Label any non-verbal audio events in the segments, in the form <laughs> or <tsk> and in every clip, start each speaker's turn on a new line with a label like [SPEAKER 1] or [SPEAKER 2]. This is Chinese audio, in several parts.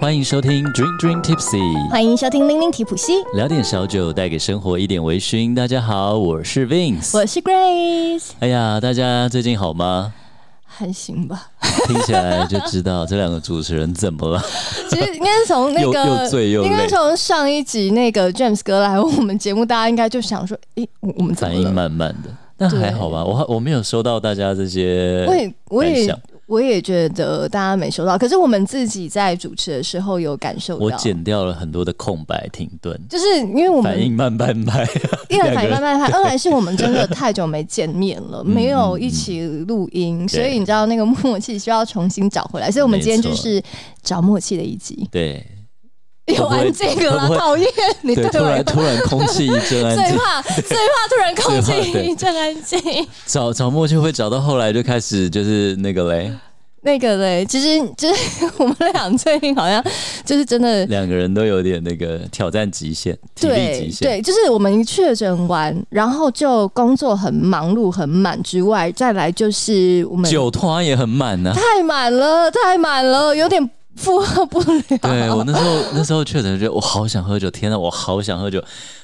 [SPEAKER 1] 欢迎收听 Dream Dream Tipsy，
[SPEAKER 2] 欢迎收听拎拎提普西，
[SPEAKER 1] 聊点小酒，带给生活一点微醺。大家好，我是 Vince，
[SPEAKER 2] 我是 Grace。
[SPEAKER 1] 哎呀，大家最近好吗？
[SPEAKER 2] 还行吧。
[SPEAKER 1] 听起来就知道这两个主持人怎么了。
[SPEAKER 2] 其实应该从那个
[SPEAKER 1] 又又醉又，
[SPEAKER 2] 应该从上一集那个 James 哥来我们节目，大家应该就想说，诶，我们
[SPEAKER 1] 反应慢慢的，但还好吧。我我没有收到大家这些，
[SPEAKER 2] 我也我也。我也觉得大家没收到，可是我们自己在主持的时候有感受到。
[SPEAKER 1] 我剪掉了很多的空白停顿，
[SPEAKER 2] 就是因为我们
[SPEAKER 1] 反应慢半拍，<laughs>
[SPEAKER 2] 一来反应慢半拍，<laughs> 二来是我们真的太久没见面了，没有一起录音，所以你知道那个默契需要重新找回来。所以我们今天就是找默契的一集。
[SPEAKER 1] 对。
[SPEAKER 2] 有安静了，讨厌你对。
[SPEAKER 1] 突然突然空气一阵安静，
[SPEAKER 2] 最怕最怕突然 <laughs> 空气一阵安静。
[SPEAKER 1] 找找默契会找到后来就开始就是那个嘞，
[SPEAKER 2] 那个嘞，其实就是 <laughs> 我们俩最近好像就是真的
[SPEAKER 1] 两个人都有点那个挑战极限，体力极限。
[SPEAKER 2] 对，就是我们一确诊完，然后就工作很忙碌很满之外，再来就是我们
[SPEAKER 1] 酒托也很满呢，
[SPEAKER 2] 太满了，太满了，有点。负荷不了。
[SPEAKER 1] 对，我那时候那时候确诊，觉得我好想喝酒，天哪，我好想喝酒。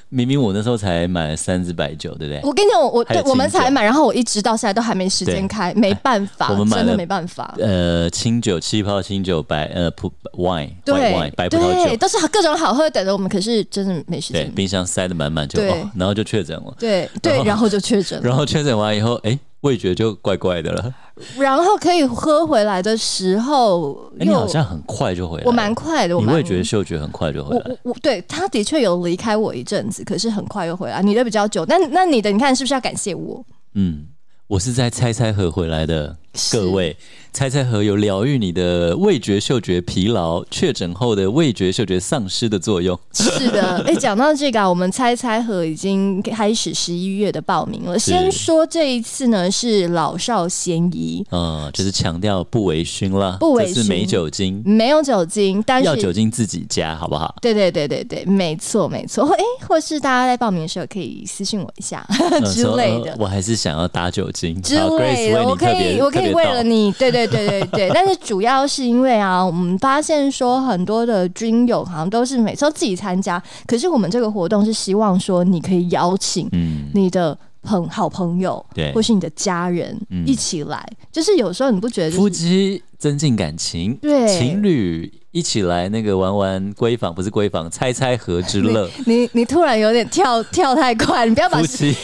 [SPEAKER 1] 明明我那时候才买了三支白酒，对不对？
[SPEAKER 2] 我跟你讲，我我对我们才买，然后我一直到现在都还没时间开，没办法，我们买真的没办法。
[SPEAKER 1] 呃，清酒、气泡清酒、白呃葡 wine，对 wine 白葡萄酒，
[SPEAKER 2] 都是各种好喝的等着我们，可是真的没时间。
[SPEAKER 1] 对，冰箱塞的满满，就哦，然后就确诊了。
[SPEAKER 2] 对对，然后就确诊了。<laughs>
[SPEAKER 1] 然后确诊完以后，哎。味觉就怪怪的了，
[SPEAKER 2] 然后可以喝回来的时候，
[SPEAKER 1] 你好像很快就回来，
[SPEAKER 2] 我蛮快的，我
[SPEAKER 1] 你味觉嗅觉很快就回来。
[SPEAKER 2] 我，我对他的确有离开我一阵子，可是很快又回来。你的比较久，但那你的你看是不是要感谢我？
[SPEAKER 1] 嗯，我是在猜猜和回来的。各位，猜猜盒有疗愈你的味觉嗅觉疲劳，确诊后的味觉嗅觉丧失的作用。
[SPEAKER 2] 是的，哎、欸，讲到这个啊，我们猜猜盒已经开始十一月的报名了。先说这一次呢，是老少咸宜，
[SPEAKER 1] 嗯，就是强调不微醺了，
[SPEAKER 2] 不微醺，
[SPEAKER 1] 是没酒精，
[SPEAKER 2] 没有酒精，但是
[SPEAKER 1] 要酒精自己加，好不好？
[SPEAKER 2] 对对对对对，没错没错。哎、欸，或是大家在报名的时候可以私信我一下、嗯、<laughs> 之类的、呃。我
[SPEAKER 1] 还是想要打酒精
[SPEAKER 2] 之类的，我可以，我可以。为了你，对对对对对，但是主要是因为啊，我们发现说很多的军友好像都是每次都自己参加，可是我们这个活动是希望说你可以邀请你的朋好朋友，对，或是你的家人一起来，就是有时候你不觉得
[SPEAKER 1] 夫妻增进感情，对，情侣一起来那个玩玩闺房，不是闺房，猜猜盒之乐。
[SPEAKER 2] 你 <laughs> 你，突然有点跳 <laughs> 跳太快，你不要把夫妻。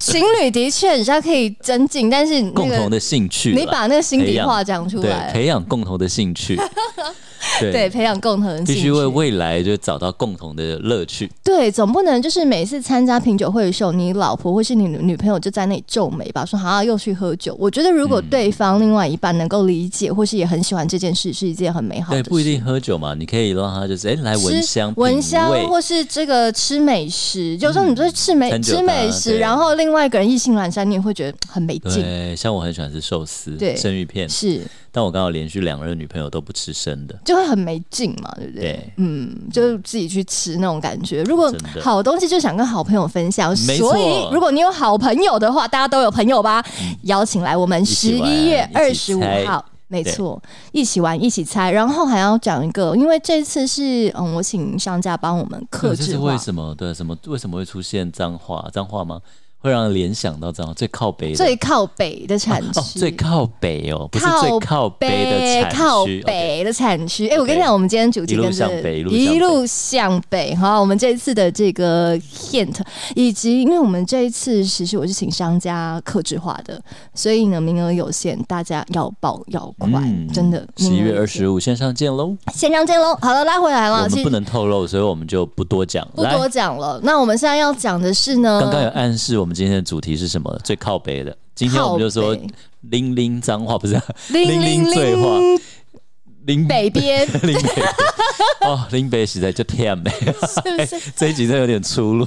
[SPEAKER 2] 情侣的确，人家可以增进，但是、那个、
[SPEAKER 1] 共同的兴趣，
[SPEAKER 2] 你把那个心底话讲出来，
[SPEAKER 1] 培养共同的兴趣。<laughs> 对，
[SPEAKER 2] 对，培养共同的兴趣，
[SPEAKER 1] 必须为未来就找到共同的乐趣。
[SPEAKER 2] 对，总不能就是每次参加品酒会的时候，你老婆或是你女朋友就在那里皱眉吧，说好像又去喝酒。我觉得如果对方另外一半能够理解，或是也很喜欢这件事，是一件很美好的事。
[SPEAKER 1] 对，不一定喝酒嘛，你可以让他就是哎来闻香闻
[SPEAKER 2] 香，或是这个吃美食。有时候你说吃美、嗯、吃美食，然后另外一个人意兴阑珊，你也会觉得很没劲。
[SPEAKER 1] 对，像我很喜欢吃寿司、
[SPEAKER 2] 对
[SPEAKER 1] 生鱼片
[SPEAKER 2] 是。
[SPEAKER 1] 但我刚好连续两任女朋友都不吃生的，
[SPEAKER 2] 就会很没劲嘛，对不对？对，嗯，就自己去吃那种感觉。如果好东西就想跟好朋友分享，所以如果你有好朋友的话，大家都有朋友吧？嗯、邀请来我们十一月二十五号，没错，一起玩一起猜，然后还要讲一个，因为这次是嗯，我请商家帮我们克制化，这是
[SPEAKER 1] 为什么？对，什么为什么会出现脏话？脏话吗？会让人联想到这样最靠北、
[SPEAKER 2] 最靠北的产区、哦哦，最靠北
[SPEAKER 1] 哦，不是最靠北的产区，
[SPEAKER 2] 靠北的产区。哎、okay 欸，我跟你讲，我们今天主题跟着
[SPEAKER 1] 一,
[SPEAKER 2] 一路向北。好，我们这一次的这个 hint，以及因为我们这一次其实我是请商家克制化的，所以呢名额有限，大家要报要快，嗯、真的。
[SPEAKER 1] 十一月二十五线上见喽，
[SPEAKER 2] 线上见喽。好了，拉回来了，
[SPEAKER 1] 我们不能透露，所以我们就不多讲，
[SPEAKER 2] 不多讲了。那我们现在要讲的是呢，
[SPEAKER 1] 刚刚有暗示我们。今天的主题是什么？最靠北的。今天我们就说零零脏话，不是 <laughs> 零零醉话，拎
[SPEAKER 2] 北边，<laughs>
[SPEAKER 1] 拎北哦，拎北实在就甜美，是不是？欸、<laughs> 这一集真的有点出入。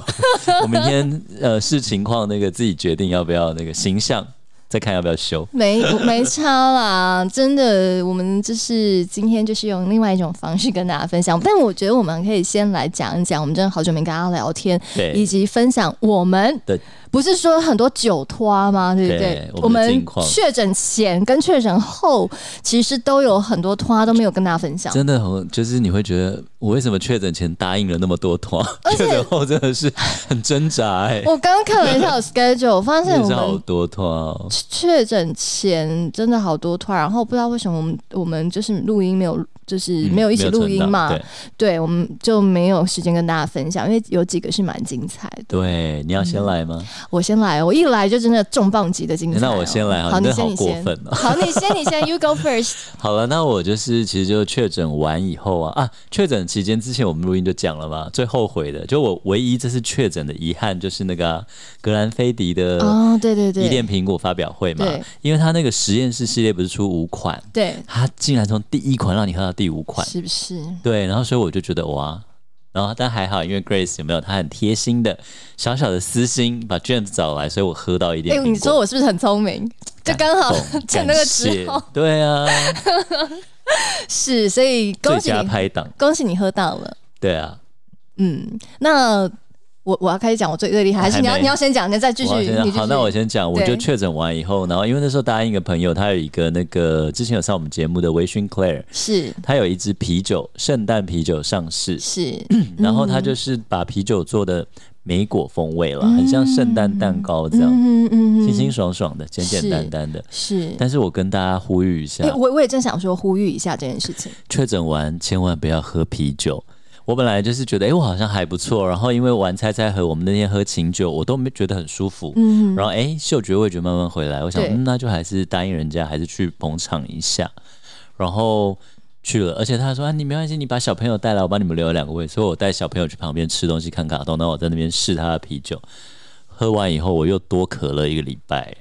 [SPEAKER 1] 我明天呃视情况，那个自己决定要不要那个形象。再看要不要修。
[SPEAKER 2] 没没差啦，真的，我们就是今天就是用另外一种方式跟大家分享。但我觉得我们可以先来讲一讲，我们真的好久没跟大家聊天，以及分享我们的。不是说很多酒托吗？对不对？对我们确诊前跟确诊后，其实都有很多托都没有跟大家分享。
[SPEAKER 1] 真的很，就是你会觉得我为什么确诊前答应了那么多托，<laughs> 确诊后真的是很挣扎哎、欸。
[SPEAKER 2] 我刚刚看了一下我 schedule，我发现我们
[SPEAKER 1] 好多托。
[SPEAKER 2] 确诊前真的好多托，然后不知道为什么我们我们就是录音没有。就是没有一起录音嘛，嗯、对，对，我们就没有时间跟大家分享，因为有几个是蛮精彩的。
[SPEAKER 1] 对，你要先来吗？嗯、
[SPEAKER 2] 我先来，我一来就真的重磅级的精彩、哦。
[SPEAKER 1] 那我先来，好，你先，你先。
[SPEAKER 2] 好，你先，你先，You go first。<laughs>
[SPEAKER 1] 好了，那我就是其实就确诊完以后啊啊，确诊期间之前我们录音就讲了嘛，最后悔的就我唯一这次确诊的遗憾就是那个格兰菲迪的
[SPEAKER 2] 哦，对对对，
[SPEAKER 1] 伊甸苹果发表会嘛，因为他那个实验室系列不是出五款，
[SPEAKER 2] 对，
[SPEAKER 1] 他竟然从第一款让你喝到。第五款
[SPEAKER 2] 是不是？
[SPEAKER 1] 对，然后所以我就觉得哇，然后但还好，因为 Grace 有没有？她很贴心的小小的私心把 James 找来，所以我喝到一点。哎、
[SPEAKER 2] 欸，你说我是不是很聪明？就刚好趁那个时候，<laughs>
[SPEAKER 1] 对啊，
[SPEAKER 2] 是，所以恭喜你
[SPEAKER 1] 拍档，
[SPEAKER 2] 恭喜你喝到了。
[SPEAKER 1] 对啊，
[SPEAKER 2] 嗯，那。我我要开始讲我最最厉害，还是你要你要先讲，你再继续。
[SPEAKER 1] 好，那我先讲，我就确诊完以后，然后因为那时候答应一个朋友，他有一个那个之前有上我们节目的微醺 Claire，
[SPEAKER 2] 是，
[SPEAKER 1] 他有一支啤酒，圣诞啤酒上市，
[SPEAKER 2] 是，<clears throat>
[SPEAKER 1] 然后他就是把啤酒做的莓果风味了，很像圣诞蛋糕这样，嗯嗯，清清爽爽的，简简单单的，
[SPEAKER 2] 是。
[SPEAKER 1] 但是我跟大家呼吁一下，
[SPEAKER 2] 我我也正想说呼吁一下这件事情，
[SPEAKER 1] 确诊完千万不要喝啤酒。我本来就是觉得，哎、欸，我好像还不错。然后因为玩猜猜和，我们那天喝琴酒，我都没觉得很舒服。嗯，然后哎、欸，嗅觉味觉慢慢回来，我想，嗯，那就还是答应人家，还是去捧场一下。然后去了，而且他说啊，你没关系，你把小朋友带来，我帮你们留两个位。所以我带小朋友去旁边吃东西、看卡通，然后我在那边试他的啤酒。喝完以后，我又多咳了一个礼拜。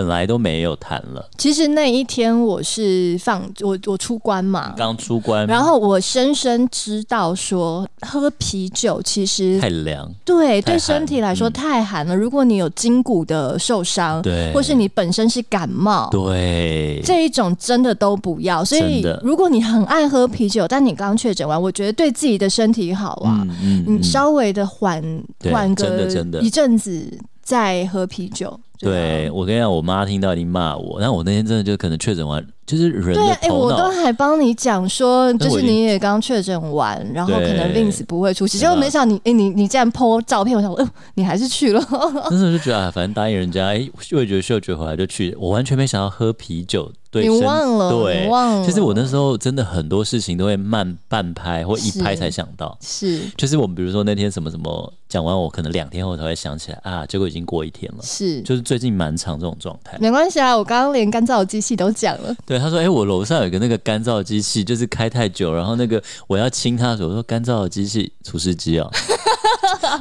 [SPEAKER 1] 本来都没有谈了。
[SPEAKER 2] 其实那一天我是放我我出关嘛，
[SPEAKER 1] 刚出关，
[SPEAKER 2] 然后我深深知道说喝啤酒其实
[SPEAKER 1] 太凉，
[SPEAKER 2] 对对身体来说太寒了。嗯、如果你有筋骨的受伤，
[SPEAKER 1] 对，
[SPEAKER 2] 或是你本身是感冒，
[SPEAKER 1] 对，
[SPEAKER 2] 这一种真的都不要。所以如果你很爱喝啤酒，但你刚确诊完，我觉得对自己的身体好啊，嗯嗯嗯、你稍微的缓缓个一阵子再喝啤酒。
[SPEAKER 1] 对，我跟你讲，我妈听到一定骂我。然后我那天真的就可能确诊完，就是人。对，哎，
[SPEAKER 2] 我都还帮你讲说，就是你也刚确诊完，然后可能 Vince 不会出席。结果没想到你，哎，你你这样 po 照片，我想你还是去了。<laughs>
[SPEAKER 1] 那时候就觉得啊，反正答应人家，哎，味觉嗅觉回来就去。我完全没想到喝啤酒。对，
[SPEAKER 2] 你忘了，
[SPEAKER 1] 对，
[SPEAKER 2] 忘了。
[SPEAKER 1] 其实我那时候真的很多事情都会慢半拍或一拍才想到，
[SPEAKER 2] 是，是
[SPEAKER 1] 就是我们比如说那天什么什么讲完，我可能两天后才会想起来啊，结果已经过一天了，
[SPEAKER 2] 是，
[SPEAKER 1] 就是最近蛮长这种状态。
[SPEAKER 2] 没关系啊，我刚刚连干燥机器都讲了。
[SPEAKER 1] 对，他说，哎、我楼上有个那个干燥机器，就是开太久，然后那个我要清它的时候，我说干燥的机器，除湿机啊。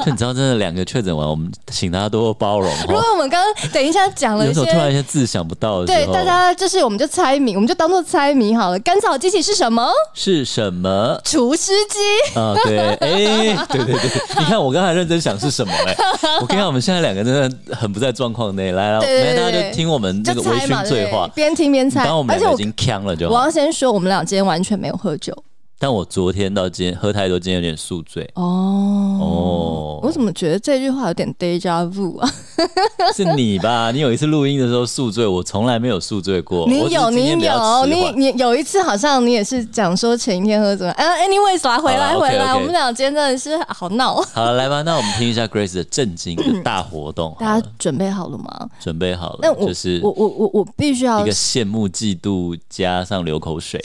[SPEAKER 1] 就 <laughs> 你知道，真的两个确诊完，我们请大家多多包容。
[SPEAKER 2] 如果我们刚刚等一下讲了一些，
[SPEAKER 1] 有时候突然一些字想不到的
[SPEAKER 2] 对大家就是我们就猜谜，我们就当做猜谜好了。甘草机器是什么？
[SPEAKER 1] 是什么？
[SPEAKER 2] 除湿机
[SPEAKER 1] 啊？对，哎、欸，对对对，你看我刚才认真想是什么哎、欸，我跟你讲，我们现在两个真的很不在状况内。来来，来大家就听我们这个微醺醉话，
[SPEAKER 2] 边听边猜。
[SPEAKER 1] 当我们已经呛了就好，
[SPEAKER 2] 我要先说，我们俩今天完全没有喝酒。
[SPEAKER 1] 但我昨天到今天喝太多，今天有点宿醉。
[SPEAKER 2] 哦哦，我怎么觉得这句话有点 deja vu 啊？<laughs>
[SPEAKER 1] 是你吧？你有一次录音的时候宿醉，我从来没有宿醉过。
[SPEAKER 2] 你有，你有，你你有一次好像你也是讲说前一天喝什么？啊，anyways 来回来回来，我们俩今天真的是好闹。
[SPEAKER 1] 好了，来吧，那我们听一下 Grace 的震惊的大活动。
[SPEAKER 2] 大家准备好了吗？
[SPEAKER 1] 准备好了。那我就是
[SPEAKER 2] 我我我我必须要
[SPEAKER 1] 一个羡慕嫉妒加上流口水。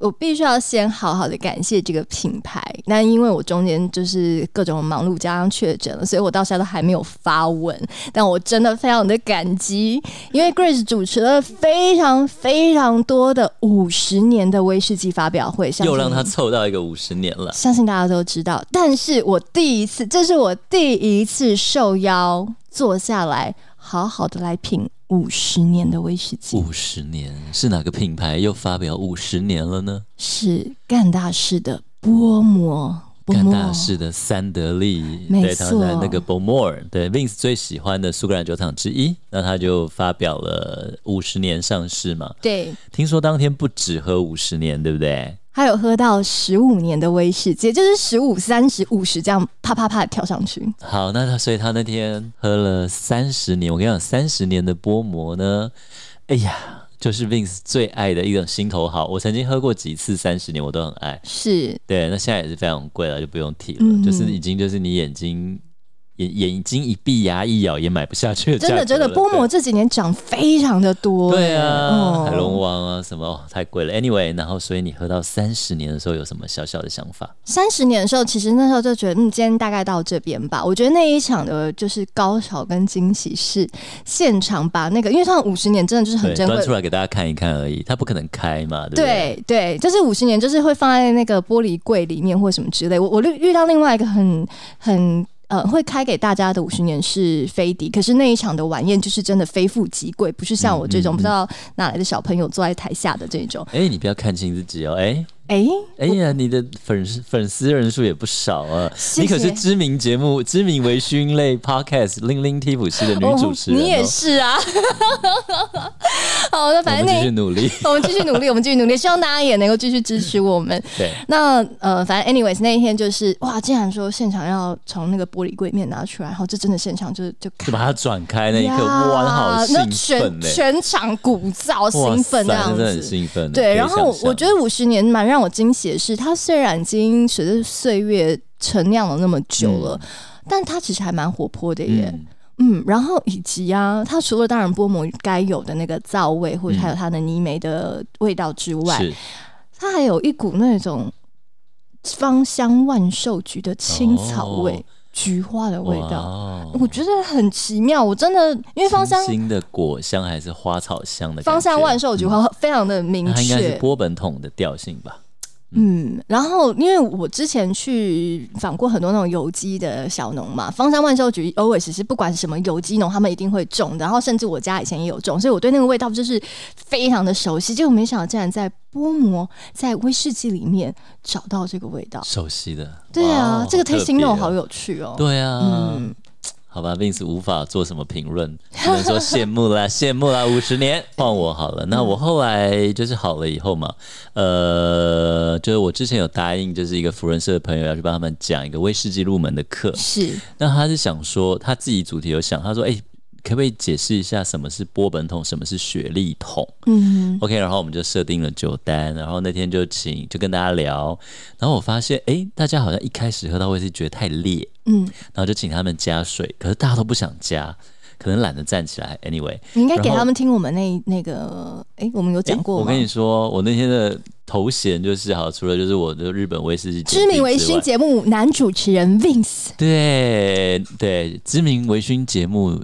[SPEAKER 2] 我必须要先好好的感谢这个品牌。那因为我中间就是各种忙碌加上确诊了，所以我到现在都还没有发文。但我真的非常的感激，因为 <laughs> Grace 主持了非常非常多的五十年的威士忌发表会，
[SPEAKER 1] 又让他凑到一个五十年了。
[SPEAKER 2] 相信大家都知道，但是我第一次，这是我第一次受邀坐下来，好好的来品。五十年的威士忌，
[SPEAKER 1] 五十年是哪个品牌又发表五十年了呢？
[SPEAKER 2] 是干大事的波摩
[SPEAKER 1] 干大事的三得利，对，他在那个 Bowmore，对 Vince 最喜欢的苏格兰酒厂之一，那他就发表了五十年上市嘛。
[SPEAKER 2] 对，
[SPEAKER 1] 听说当天不止喝五十年，对不对？
[SPEAKER 2] 他有喝到十五年的威士忌，就是十五、三十、五十这样啪啪啪跳上去。
[SPEAKER 1] 好，那他所以他那天喝了三十年，我跟你讲，三十年的波摩呢，哎呀。就是 Vince 最爱的一种心头好，我曾经喝过几次，三十年我都很爱。
[SPEAKER 2] 是
[SPEAKER 1] 对，那现在也是非常贵了，就不用提了。嗯、就是已经就是你眼睛。眼眼睛一闭，牙一咬，也买不下去。
[SPEAKER 2] 真的，真的，波摩这几年涨非常的多。
[SPEAKER 1] 对啊，哦、海龙王啊，什么、哦、太贵了。Anyway，然后所以你喝到三十年的时候，有什么小小的想法？
[SPEAKER 2] 三十年的时候，其实那时候就觉得，嗯，今天大概到这边吧。我觉得那一场的就是高潮跟惊喜是现场把那个，因为像五十年真的就是很珍贵，
[SPEAKER 1] 端出来给大家看一看而已，它不可能开嘛，对不对？
[SPEAKER 2] 对对，就是五十年，就是会放在那个玻璃柜里面或什么之类。我我遇遇到另外一个很很。呃，会开给大家的五十年是飞碟，可是那一场的晚宴就是真的非富即贵，不是像我这种、不知道哪来的小朋友坐在台下的这种。
[SPEAKER 1] 哎，你不要看清自己哦，哎。
[SPEAKER 2] 哎，
[SPEAKER 1] 哎呀，你的粉丝粉丝人数也不少啊！谢谢你可是知名节目、知名微醺类 Podcast《零零 T 普西》的女主持人、哦，
[SPEAKER 2] 你也是啊！<laughs> 好，那反正你
[SPEAKER 1] 继续努力，<laughs>
[SPEAKER 2] 我们继续努力，我们继续努力，希望大家也能够继续支持我们。<laughs>
[SPEAKER 1] 对，
[SPEAKER 2] 那呃，反正 anyways 那一天就是哇，竟然说现场要从那个玻璃柜面拿出来，然后这真的现场就就
[SPEAKER 1] 就把它转开那一刻，哇，好兴奋、
[SPEAKER 2] 全全场鼓噪，兴奋这样子，
[SPEAKER 1] 真的很兴奋。
[SPEAKER 2] 对，然后我觉得五十年蛮让。我惊喜的是，它虽然已经随着岁月陈酿了那么久了，嗯、但它其实还蛮活泼的耶。嗯，嗯，然后以及啊，它除了当然波摩该有的那个皂味，或者还有它的泥煤的味道之外，嗯、它还有一股那种芳香万寿菊的青草味、哦、菊花的味道，哇我觉得很奇妙。我真的因为芳香
[SPEAKER 1] 新的果香还是花草香的
[SPEAKER 2] 芳香万寿菊花非常的明确，它应
[SPEAKER 1] 该是波本桶的调性吧。
[SPEAKER 2] 嗯，然后因为我之前去访过很多那种有机的小农嘛，方山万寿菊 always 是不管什么有机农，他们一定会种的。然后甚至我家以前也有种，所以我对那个味道就是非常的熟悉。结果没想到竟然在波摩在威士忌里面找到这个味道，
[SPEAKER 1] 熟悉的。
[SPEAKER 2] 对啊，这个 tasting note 好有趣哦。
[SPEAKER 1] 对啊，嗯。好吧，Vince 无法做什么评论，<laughs> 只能说羡慕啦，羡慕啦，五十年换我好了。那我后来就是好了以后嘛，呃，就是我之前有答应，就是一个福人社的朋友要去帮他们讲一个威士忌入门的课。
[SPEAKER 2] 是，
[SPEAKER 1] 那他是想说他自己主题有想，他说，哎、欸。可不可以解释一下什么是波本桶，什么是雪莉桶？嗯，OK，然后我们就设定了酒单，然后那天就请就跟大家聊，然后我发现，哎，大家好像一开始喝到威士忌觉得太烈，嗯，然后就请他们加水，可是大家都不想加，可能懒得站起来。Anyway，
[SPEAKER 2] 你应该给他们听我们那那个，哎，我们有讲过。
[SPEAKER 1] 我跟你说，我那天的头衔就是好，除了就是我的日本威士忌
[SPEAKER 2] 知名微醺节目男主持人 Vince，
[SPEAKER 1] 对对，知名微醺节目。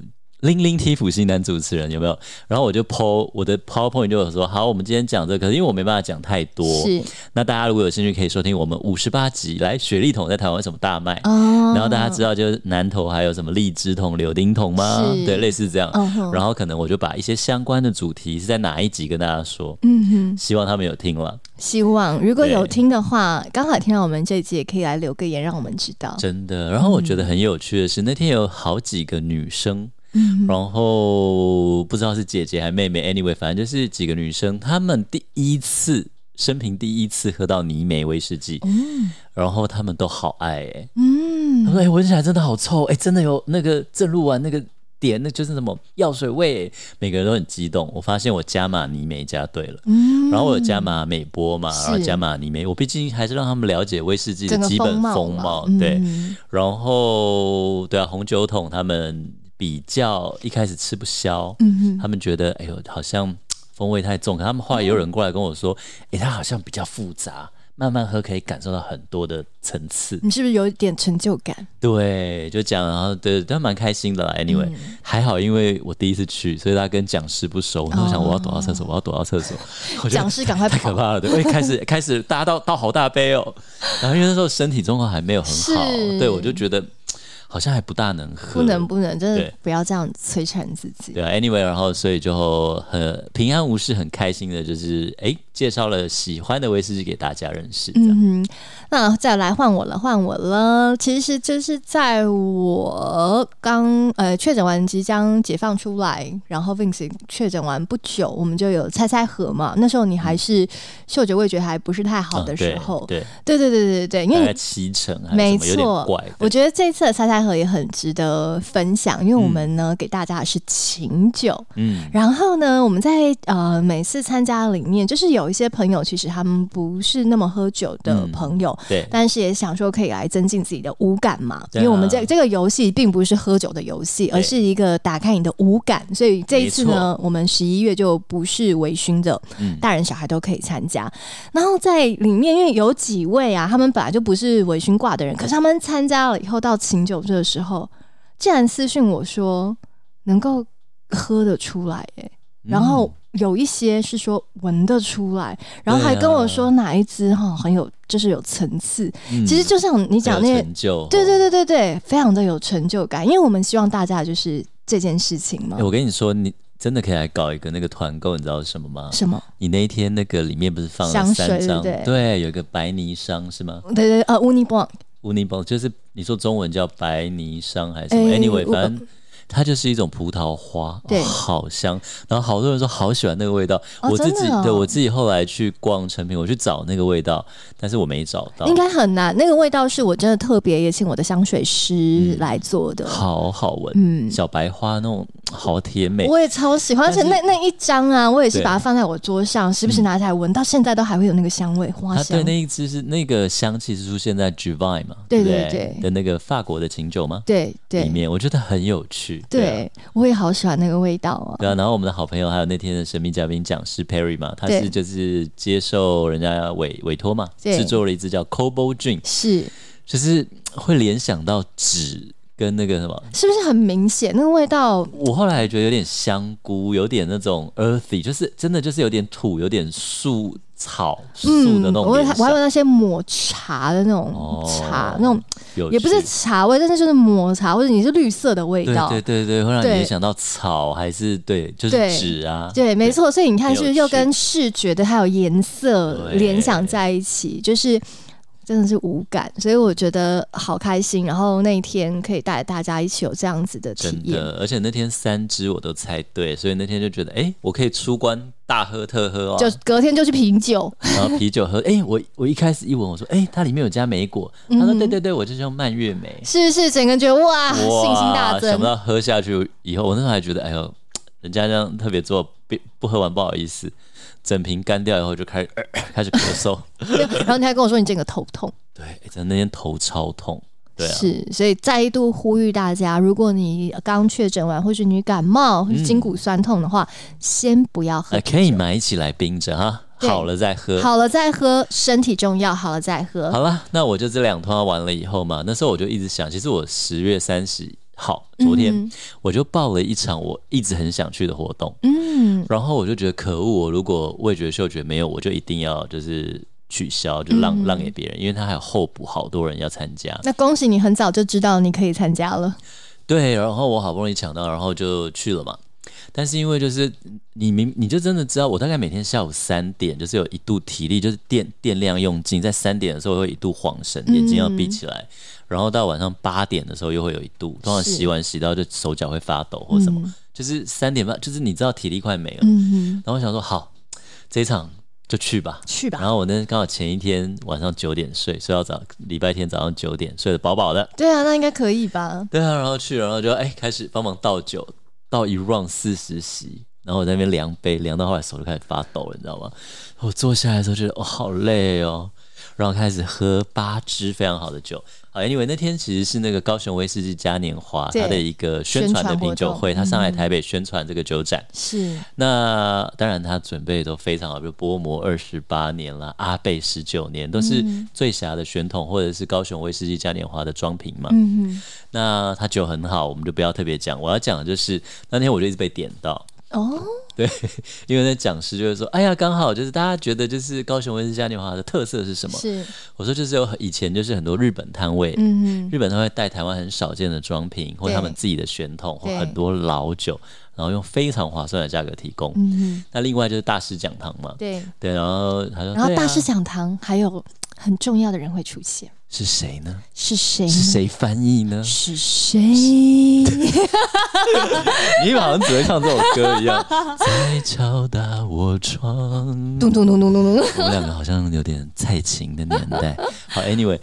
[SPEAKER 1] 零零 T 普新男主持人有没有？然后我就 po 我的 PowerPoint 就有说，好，我们今天讲这个，可是因为我没办法讲太多。是。那大家如果有兴趣，可以收听我们五十八集，来雪莉桶在台湾什么大卖？哦。然后大家知道就是南投还有什么荔枝桶、柳丁桶吗？是对，类似这样。然后可能我就把一些相关的主题是在哪一集跟大家说。嗯哼。希望他们有听了。
[SPEAKER 2] 希望如果有听的话，刚好听到我们这一集，也可以来留个言，让我们知道。
[SPEAKER 1] 真的。然后我觉得很有趣的是，嗯、那天有好几个女生。嗯、然后不知道是姐姐还是妹妹，anyway，反正就是几个女生，她们第一次生平第一次喝到泥煤威士忌，嗯、然后她们都好爱哎、欸，嗯，她说哎闻起来真的好臭哎，真的有那个正露丸那个点，那就是什么药水味、欸，每个人都很激动。我发现我加码泥煤加对了，嗯，然后我有加码美波嘛，然后加码泥煤，我毕竟还是让他们了解威士忌的基本风貌，对，嗯、然后对啊，红酒桶他们。比较一开始吃不消，嗯、哼他们觉得哎呦好像 <tsk> 风味太重，可他们后来有人过来跟我说，哎、嗯，它好像比较复杂，慢慢喝可以感受到很多的层次。
[SPEAKER 2] 你是不是有一点成就感？
[SPEAKER 1] 对，就讲，然后对，都蛮开心的啦。Anyway，、嗯、还好，因为我第一次去，所以他跟讲师不熟，我想我要躲到厕所，哦、我要躲到厕所。<laughs>
[SPEAKER 2] 讲师赶快，
[SPEAKER 1] 太可怕了，对，开始开始大家倒倒好大杯哦，然后因为那时候身体状况还没有很好，是对我就觉得。好像还不大能喝，
[SPEAKER 2] 不能不能，真的不要这样摧残自己。
[SPEAKER 1] 对啊，Anyway，然后所以就很平安无事，很开心的，就是哎，介绍了喜欢的威士忌给大家认识。嗯哼，
[SPEAKER 2] 那再来换我了，换我了。其实就是在我刚呃确诊完，即将解放出来，然后 Vince 确诊完不久，我们就有猜猜盒嘛。那时候你还是嗅觉味觉还不是太好的时候，
[SPEAKER 1] 对
[SPEAKER 2] 对对对对对，因为
[SPEAKER 1] 七成
[SPEAKER 2] 没错，我觉得这次的猜猜盒也很值得分享，因为我们呢、嗯、给大家的是琴酒，嗯，然后呢我们在呃每次参加里面，就是有一些朋友其实他们不是那么喝酒的朋友，嗯、对，但是也想说可以来增进自己的五感嘛，因为我们这这个游戏并不是喝酒的游戏，而是一个打开你的五感，所以这一次呢，我们十一月就不是微醺的，嗯，大人小孩都可以参加，然后在里面因为有几位啊，他们本来就不是微醺挂的人，可是他们参加了以后到请酒这个时候，竟然私讯我说能够喝得出来，哎，然后有一些是说闻得出来，然后还跟我说哪一支哈很有就是有层次，其实就像你讲那些，对对对对对，非常的有成就感，因为我们希望大家就是这件事情嘛。
[SPEAKER 1] 我跟你说，你真的可以来搞一个那个团购，你知道是什么吗？
[SPEAKER 2] 什么？
[SPEAKER 1] 你那一天那个里面不是放了三张？对，有一个白泥商是吗？
[SPEAKER 2] 对对呃，乌尼邦。
[SPEAKER 1] 乌尼邦就是你说中文叫白泥商还是什么、欸、？Anyway，反正它就是一种葡萄花，对、哦，好香。然后好多人说好喜欢那个味道。哦、我自己、哦、对我自己后来去逛成品，我去找那个味道，但是我没找到。
[SPEAKER 2] 应该很难，那个味道是我真的特别也请我的香水师来做的，嗯、
[SPEAKER 1] 好好闻，嗯，小白花那种。好甜美，
[SPEAKER 2] 我也超喜欢，而且那那一张啊，我也是把它放在我桌上，时不时拿起来闻，到现在都还会有那个香味，花香。
[SPEAKER 1] 对，那一支是那个香气是出现在 Givine 嘛？对对对，的那个法国的琴酒吗？对对，里面我觉得很有趣。
[SPEAKER 2] 对，我也好喜欢那个味道啊。
[SPEAKER 1] 对啊，然后我们的好朋友还有那天的神秘嘉宾讲师 Perry 嘛，他是就是接受人家委委托嘛，制作了一支叫 Cobalt Gin，是，就是会联想到纸。跟那个什么，
[SPEAKER 2] 是不是很明显那个味道？
[SPEAKER 1] 我后来觉得有点香菇，有点那种 earthy，就是真的就是有点土，有点树草树的那种、嗯。我还我还有那些抹茶的那种茶，哦、那种也不是茶味，但是就是抹茶或者你是绿色的味道。对对对对，会让你联想到草还是对，就是纸啊。
[SPEAKER 2] 对，对没错。所以你看，是不是又跟视觉的还有颜色联想在一起？就是。真的是无感，所以我觉得好开心。然后那一天可以带大家一起有这样子的体验，
[SPEAKER 1] 而且那天三只我都猜对，所以那天就觉得，哎、欸，我可以出关大喝特喝哦。
[SPEAKER 2] 就隔天就去品酒，
[SPEAKER 1] 然后啤酒喝。哎、欸，我我一开始一闻，我说，哎、欸，它里面有加莓果。他说，对对对，我就是用蔓越莓。
[SPEAKER 2] 是是，整个觉得哇，哇信心大增。
[SPEAKER 1] 想不到喝下去以后，我那时候还觉得，哎呦，人家这样特别做，不不喝完不好意思。整瓶干掉以后就开始、呃、<coughs> 开始咳嗽，<laughs>
[SPEAKER 2] 然后你还跟我说你整个头痛，
[SPEAKER 1] 对，真的那天头超痛，对啊，
[SPEAKER 2] 是，所以再度呼吁大家，如果你刚确诊完，或是你感冒，或是筋骨酸痛的话，嗯、先不要喝，
[SPEAKER 1] 可以买起来冰着哈，好了再喝，
[SPEAKER 2] 好了再喝，身体重要，好了再喝。
[SPEAKER 1] 好了，那我就这两通完了以后嘛，那时候我就一直想，其实我十月三十。号，昨天我就报了一场我一直很想去的活动，嗯，然后我就觉得可恶，我如果味觉嗅觉没有，我就一定要就是取消，就让、嗯、让给别人，因为他还有候补好多人要参加。
[SPEAKER 2] 那恭喜你，很早就知道你可以参加了。
[SPEAKER 1] 对，然后我好不容易抢到，然后就去了嘛。但是因为就是你明你就真的知道，我大概每天下午三点就是有一度体力就是电电量用尽，在三点的时候会一度晃神，眼睛要闭起来。嗯然后到晚上八点的时候又会有一度，通常洗完洗到就手脚会发抖或什么，嗯、就是三点半，就是你知道体力快没了。嗯、哼然后我想说好，这一场就去吧，
[SPEAKER 2] 去吧。
[SPEAKER 1] 然后我那刚好前一天晚上九点睡，睡到早礼拜天早上九点睡得饱饱的。
[SPEAKER 2] 对啊，那应该可以吧？
[SPEAKER 1] 对啊，然后去，然后就哎开始帮忙倒酒，倒一 round 四十席，然后我在那边量杯，量到后来手就开始发抖了，你知道吗？我坐下来的时候觉得哦好累哦，然后开始喝八支非常好的酒。Anyway，那天其实是那个高雄威士忌嘉年华，它的一个宣传的品酒会，他上来台北宣传这个酒展。是。那当然，他准备都非常好，比如波摩二十八年啦，阿贝十九年，都是醉侠的宣统，或者是高雄威士忌嘉年华的装瓶嘛。那他酒很好，我们就不要特别讲。我要讲的就是那天我就一直被点到，
[SPEAKER 2] 哦，
[SPEAKER 1] 对，<laughs> 因为那讲师就是说，哎呀，刚好就是大家觉得就是高雄威士嘉年华的特色是什么？
[SPEAKER 2] 是，
[SPEAKER 1] 我说就是有以前就是很多日本摊位，嗯嗯，日本摊位带台湾很少见的装瓶，或他们自己的宣统，或很多老酒，然后用非常划算的价格提供。嗯，那另外就是大师讲堂嘛，
[SPEAKER 2] 对。
[SPEAKER 1] 对，然后他说，
[SPEAKER 2] 然后大师讲堂还有很重要的人会出现。
[SPEAKER 1] 是谁呢？
[SPEAKER 2] 是谁？
[SPEAKER 1] 是谁翻译呢？
[SPEAKER 2] 是谁？<laughs>
[SPEAKER 1] 你好像只会唱这首歌一样。在敲打我窗。
[SPEAKER 2] 咚咚咚咚咚咚。
[SPEAKER 1] 我们两个好像有点蔡琴的年代。好，Anyway，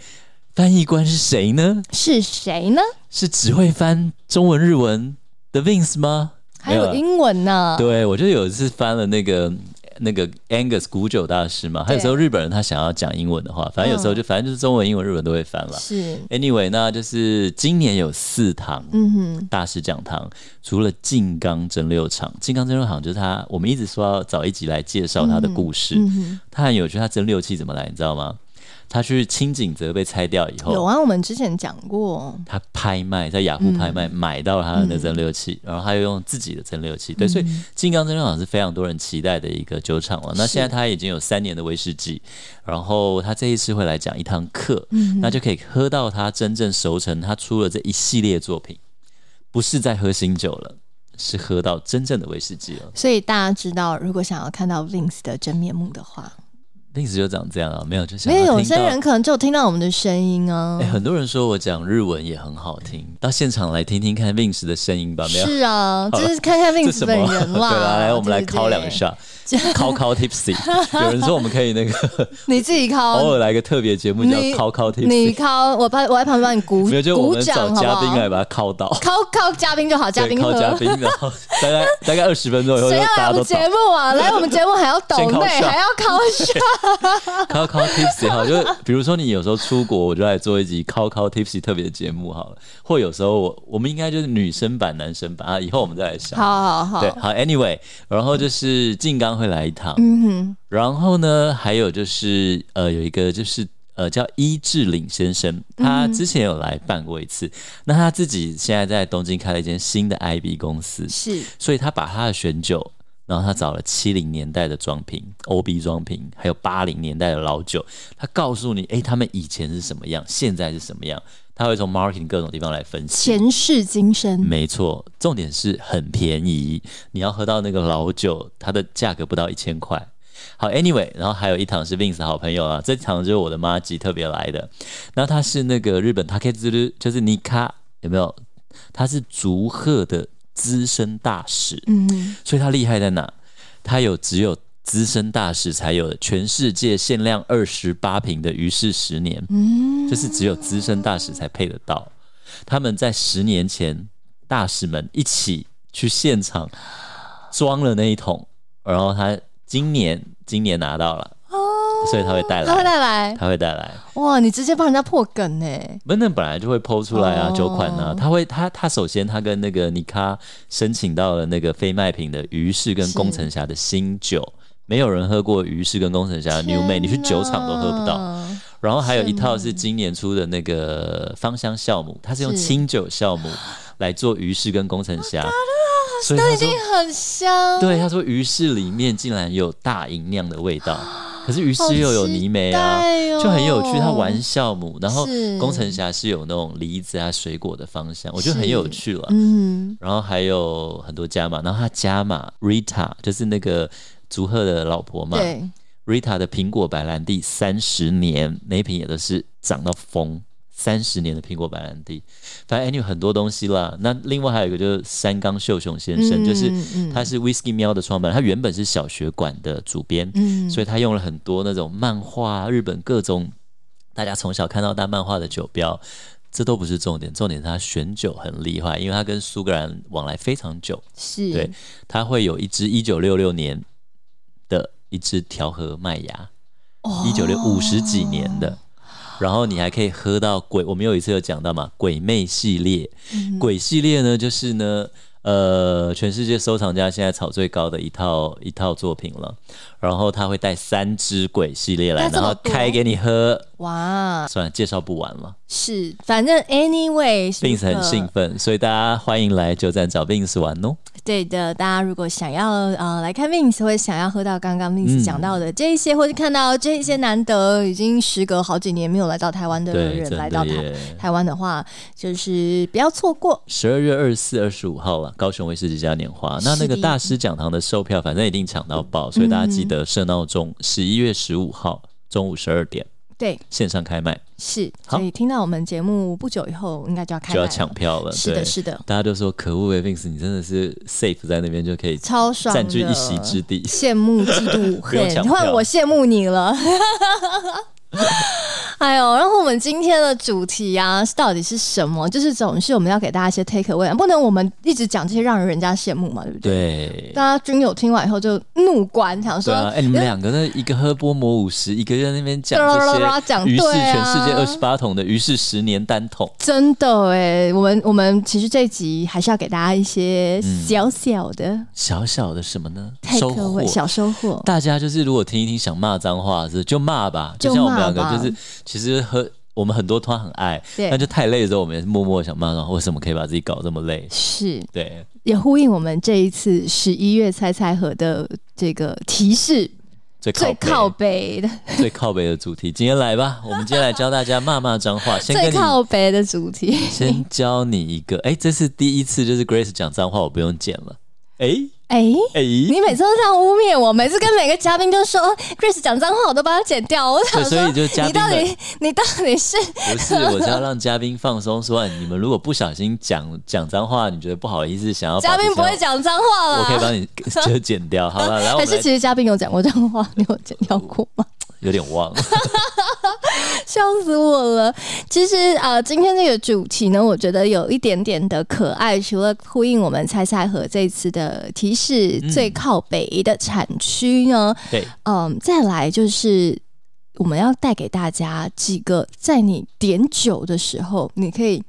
[SPEAKER 1] 翻译官是谁呢？
[SPEAKER 2] 是谁呢？
[SPEAKER 1] 是只会翻中文、日文的 Vince 吗？
[SPEAKER 2] 还有英文呢？
[SPEAKER 1] 对，我就有一次翻了那个。那个 Angus 古酒大师嘛，他有时候日本人他想要讲英文的话，反正有时候就反正就是中文、英文、日文都会翻了。
[SPEAKER 2] 是
[SPEAKER 1] ，Anyway，那就是今年有四堂大师讲堂，除了静冈蒸馏厂，静冈蒸馏场就是他，我们一直说要找一集来介绍他的故事。他很有趣，他蒸馏器怎么来，你知道吗？他去清景泽被拆掉以后，
[SPEAKER 2] 有啊，我们之前讲过。
[SPEAKER 1] 他拍卖在雅虎拍卖、嗯、买到了他的那蒸馏器，嗯、然后他又用自己的蒸馏器，对，所以金刚蒸馏厂是非常多人期待的一个酒厂了。那现在他已经有三年的威士忌，然后他这一次会来讲一堂课，嗯、那就可以喝到他真正熟成，他出了这一系列作品，不是在喝新酒了，是喝到真正的威士忌了。
[SPEAKER 2] 所以大家知道，如果想要看到 Vince 的真面目的话。
[SPEAKER 1] 历史就长这样啊，没有就想
[SPEAKER 2] 没有有些人可能就听到我们的声音啊。
[SPEAKER 1] 哎、欸，很多人说我讲日文也很好听，到现场来听听看 Vince 的声音吧。没有？
[SPEAKER 2] 是啊，就是看看 <laughs> Vince 本人啦。<laughs>
[SPEAKER 1] 对啊，来，我们来敲两下。<laughs> 考考 tipsy，有人说我们可以那个，<laughs>
[SPEAKER 2] 你自己考，
[SPEAKER 1] 偶尔来个特别节目叫考考 tipsy，
[SPEAKER 2] 你考，我帮我在旁边帮你鼓，
[SPEAKER 1] 没有就我们找嘉宾来把它考到，
[SPEAKER 2] 考考嘉宾就好，嘉宾
[SPEAKER 1] 考嘉宾，然后大概大概二十分钟以后，谁要来我们
[SPEAKER 2] 节目啊？<laughs> 来我们节目还要抖内，还要考一下，
[SPEAKER 1] 考考 tipsy 哈，就比如说你有时候出国，我就来做一集考考 tipsy 特别的节目好了，或有时候我我们应该就是女生版、男生版啊，以后我们再来想，
[SPEAKER 2] 好好好，
[SPEAKER 1] 对，好，anyway，然后就是静冈会来一趟。嗯哼，然后呢，还有就是呃，有一个就是呃，叫伊志岭先生，他之前有来办过一次。嗯、那他自己现在在东京开了一间新的 IB 公司，是，所以他把他的选酒，然后他找了七零年代的装瓶，OB 装瓶，还有八零年代的老酒，他告诉你，哎，他们以前是什么样，现在是什么样。他会从 marketing 各种地方来分析，
[SPEAKER 2] 前世今生，
[SPEAKER 1] 没错，重点是很便宜。你要喝到那个老酒，它的价格不到一千块。好，anyway，然后还有一堂是 Vince 的好朋友啊，这堂就是我的妈吉特别来的。那他是那个日本 Taketsuru，就是尼卡有没有？他是竹鹤的资深大使，嗯，所以他厉害在哪？他有只有。资深大使才有的全世界限量二十八瓶的余氏十年，嗯，就是只有资深大使才配得到。他们在十年前，大使们一起去现场装了那一桶，然后他今年今年拿到了，哦，所以他会带来，
[SPEAKER 2] 他会带来，
[SPEAKER 1] 他会带来。
[SPEAKER 2] 哇，你直接帮人家破梗呢？
[SPEAKER 1] 那那本来就会 po 出来啊，酒款呢，他会他他首先他跟那个尼卡申请到了那个非卖品的余氏跟宫城峡的新酒。没有人喝过余氏跟宫城峡的 New Made，你去酒厂都喝不到。然后还有一套是今年出的那个芳香酵母，它是用清酒酵母 <gasps> 来做余氏跟宫城峡，
[SPEAKER 2] 所以它已经很香。
[SPEAKER 1] 对，他说余市里面竟然有大吟酿的味道，<gasps> 可是余市又有泥煤啊，就很有趣。他玩酵母，然后工程侠是有那种梨子啊水果的芳香，我觉得很有趣了。嗯，然后还有很多加码，然后他加码 Rita 就是那个。竹鹤的老婆嘛对，Rita 的苹果白兰地三十年，那一瓶也都是涨到疯，三十年的苹果白兰地，反正 anyway 很多东西啦。那另外还有一个就是山冈秀雄先生，嗯、就是他是 Whisky 喵的创办人，他原本是小学馆的主编，嗯、所以他用了很多那种漫画，日本各种大家从小看到大漫画的酒标，这都不是重点，重点是他选酒很厉害，因为他跟苏格兰往来非常久，是。对，他会有一支一九六六年。的一支调和麦芽，一九六五十几年的，然后你还可以喝到鬼，我们有一次有讲到嘛，鬼魅系列，嗯、鬼系列呢，就是呢，呃，全世界收藏家现在炒最高的一套一套作品了，然后他会带三支鬼系列来，然后开给你喝。哇，算了，介绍不完了。
[SPEAKER 2] 是，反正 anyway，Vince
[SPEAKER 1] 很兴奋，所以大家欢迎来九站找 Vince 玩哦。
[SPEAKER 2] 对的，大家如果想要呃来看 Vince，或者想要喝到刚刚 Vince 讲到的这一些，嗯、或者看到这一些难得已经时隔好几年没有来到台湾的人来到台台湾的话，就是不要错过。
[SPEAKER 1] 十二月二十四、二十五号了，高雄威士忌嘉年华。那那个大师讲堂的售票，反正一定抢到爆，所以大家记得设闹钟，十一月十五号中午十二点。
[SPEAKER 2] 对，
[SPEAKER 1] 线上开卖。
[SPEAKER 2] 是，所以听到我们节目不久以后，应该就要开
[SPEAKER 1] 就要抢票了。
[SPEAKER 2] 是的，是的，
[SPEAKER 1] 大家都说可恶，Vince，你真的是 safe 在那边就可以
[SPEAKER 2] 超爽，
[SPEAKER 1] 占据一席之地，
[SPEAKER 2] 羡慕嫉妒 <laughs> 恨，换我羡慕你了。<laughs> 哎呦，然后我们今天的主题啊，到底是什么？就是总是我们要给大家一些 take away，不能我们一直讲这些让人人家羡慕嘛，对不对？
[SPEAKER 1] 对。
[SPEAKER 2] 大家军友听完以后就怒关，想说：“哎、
[SPEAKER 1] 啊欸，你们两个呢？一个喝波摩五十，一个在那边讲这些，于是全世界二十八桶的，于是十年单桶。”
[SPEAKER 2] 真的哎，我们我们其实这一集还是要给大家一些小小的、嗯、
[SPEAKER 1] 小小的什么呢
[SPEAKER 2] ？take away 小收获。
[SPEAKER 1] 大家就是如果听一听想骂脏话是就骂吧，就像我们两个就是。其实和我们很多团很爱，那就太累的时候，我们也是默默想骂，然后为什么可以把自己搞这么累？
[SPEAKER 2] 是
[SPEAKER 1] 对，
[SPEAKER 2] 也呼应我们这一次十一月猜猜盒的这个提示，
[SPEAKER 1] 最靠北的最靠北的主题，今天来吧，<laughs> 我们今天来教大家骂骂脏话。先跟
[SPEAKER 2] 最靠北的主题，
[SPEAKER 1] 先教你一个，哎，这是第一次，就是 Grace 讲脏话，我不用剪了，哎。
[SPEAKER 2] 哎哎，欸、你每次都这样污蔑我，每次跟每个嘉宾都说 Grace 讲脏话，我都把它剪掉。我想说，
[SPEAKER 1] 所以就嘉宾，你到
[SPEAKER 2] 底你到底是
[SPEAKER 1] 不是？<laughs> 我是要让嘉宾放松，说你们如果不小心讲讲脏话，你觉得不好意思，想要
[SPEAKER 2] 嘉宾不会讲脏话了，
[SPEAKER 1] 我可以帮你就剪掉，好了。<laughs> 然后
[SPEAKER 2] 还是其实嘉宾有讲过脏话，你有剪掉过吗？
[SPEAKER 1] 有点忘了，<laughs>
[SPEAKER 2] 笑死我了。其实啊、呃，今天这个主题呢，我觉得有一点点的可爱。除了呼应我们猜猜和这次的提示，最靠北的产区呢，
[SPEAKER 1] 嗯、对，
[SPEAKER 2] 嗯，再来就是我们要带给大家几个，在你点酒的时候，你可以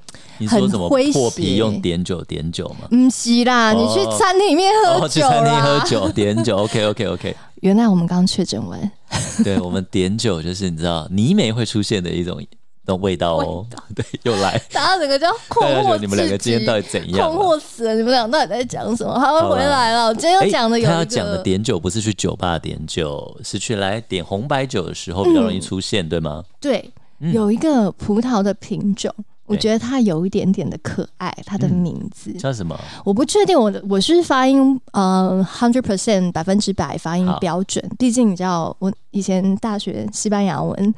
[SPEAKER 2] 很诙谐，
[SPEAKER 1] 破皮用点酒点酒吗？
[SPEAKER 2] 嗯，是啦，哦、你去餐厅里面喝酒、哦、去餐厅喝酒点酒，OK OK OK。原来我们刚刚确诊完，<laughs>
[SPEAKER 1] 对，我们点酒就是你知道泥煤会出现的一种那种味道哦，道 <laughs> 对，又来，
[SPEAKER 2] 大家整个就 <laughs> 困惑，
[SPEAKER 1] 你们两个今天到底怎样？
[SPEAKER 2] 困惑死了，你们俩到底在讲什么？他会回来了，我今天要讲的有，他
[SPEAKER 1] 要讲的点酒不是去酒吧点酒，是去来点红白酒的时候比较容易出现，嗯、对吗？
[SPEAKER 2] 对，有一个葡萄的品种。我觉得它有一点点的可爱，它的名字、
[SPEAKER 1] 嗯、叫什么？
[SPEAKER 2] 我不确定我，我的我是发音呃，hundred percent 百分之百发音标准。毕竟你知道，我以前大学西班牙文，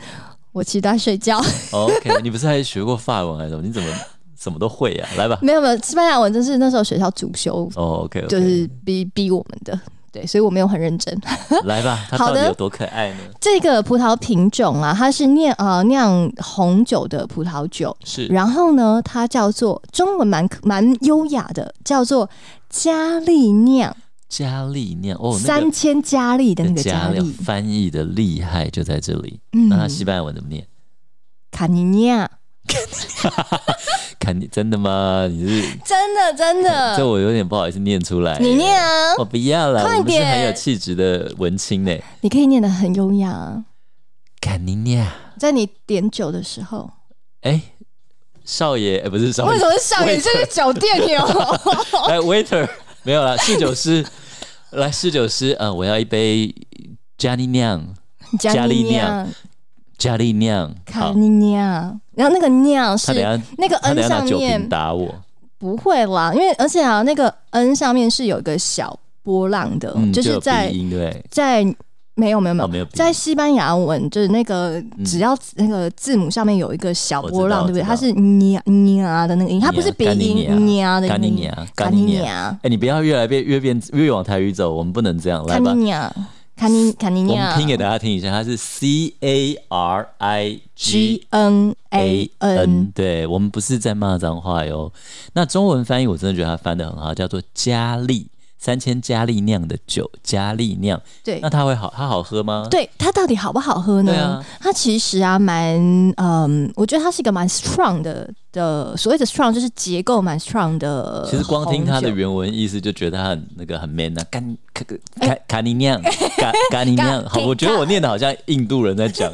[SPEAKER 2] 我其实都在睡觉。<laughs>
[SPEAKER 1] OK，你不是还学过法文还是什么？你怎么什么都会呀、啊？来吧，
[SPEAKER 2] 没有没有，西班牙文就是那时候学校主修
[SPEAKER 1] 哦，OK，, okay.
[SPEAKER 2] 就是逼逼我们的。对，所以我没有很认真。<laughs>
[SPEAKER 1] 来吧，<laughs> 它到底有多可爱呢？
[SPEAKER 2] 这个葡萄品种啊，它是酿呃酿红酒的葡萄酒，
[SPEAKER 1] 是。
[SPEAKER 2] 然后呢，它叫做中文蛮蛮优雅的，叫做佳丽酿。
[SPEAKER 1] 加利酿哦，那个、
[SPEAKER 2] 三千加利的那个加利，
[SPEAKER 1] 翻译的厉害就在这里。嗯、那它西班牙文怎么念？
[SPEAKER 2] 卡尼尼亚。<laughs>
[SPEAKER 1] 看你真的吗？你是
[SPEAKER 2] 真的真的？<laughs>
[SPEAKER 1] 这我有点不好意思念出来。
[SPEAKER 2] 你念啊！
[SPEAKER 1] 我不要了。快点！很有气质的文青呢。
[SPEAKER 2] 你可以念得很优雅。
[SPEAKER 1] 看你念，
[SPEAKER 2] 在你点酒的时候。
[SPEAKER 1] 哎，少爷，哎，不是少爷。
[SPEAKER 2] 为什么是少爷？这是酒店哟。<laughs>
[SPEAKER 1] 哎，waiter，没有了。侍酒师，<laughs> 来，侍酒师，呃，我要一杯加利酿，加利酿。加利酿，
[SPEAKER 2] 卡利酿，然后那个酿是那个 N 上面
[SPEAKER 1] 打我，
[SPEAKER 2] 不会啦，因为而且啊，那个 N 上面是有一个小波浪的，就是在在没有没有没有在西班牙文就是那个只要那个字母上面有一个小波浪，对不对？它是酿酿的那个音，它不是鼻音酿的音。卡利酿，卡利酿，
[SPEAKER 1] 哎，你不要越来越越变越往台语走，我们不能这样，来吧。
[SPEAKER 2] 卡尼卡尼亚，
[SPEAKER 1] 我们拼给大家听一下，它是 C A R I G N A N，对，我们不是在骂脏话哟。那中文翻译我真的觉得它翻的很好，叫做加利。三千加利酿的酒，加利酿。对，那它会好，它好喝吗？
[SPEAKER 2] 对，它到底好不好喝呢？啊、它其实啊，蛮嗯，我觉得它是一个蛮 strong 的的，所谓的 strong 就是结构蛮 strong 的。
[SPEAKER 1] 其实光听它的原文意思就觉得它很那个很 man 啊，卡卡卡尼酿，卡卡尼酿。<laughs> 好，我觉得我念的好像印度人在讲。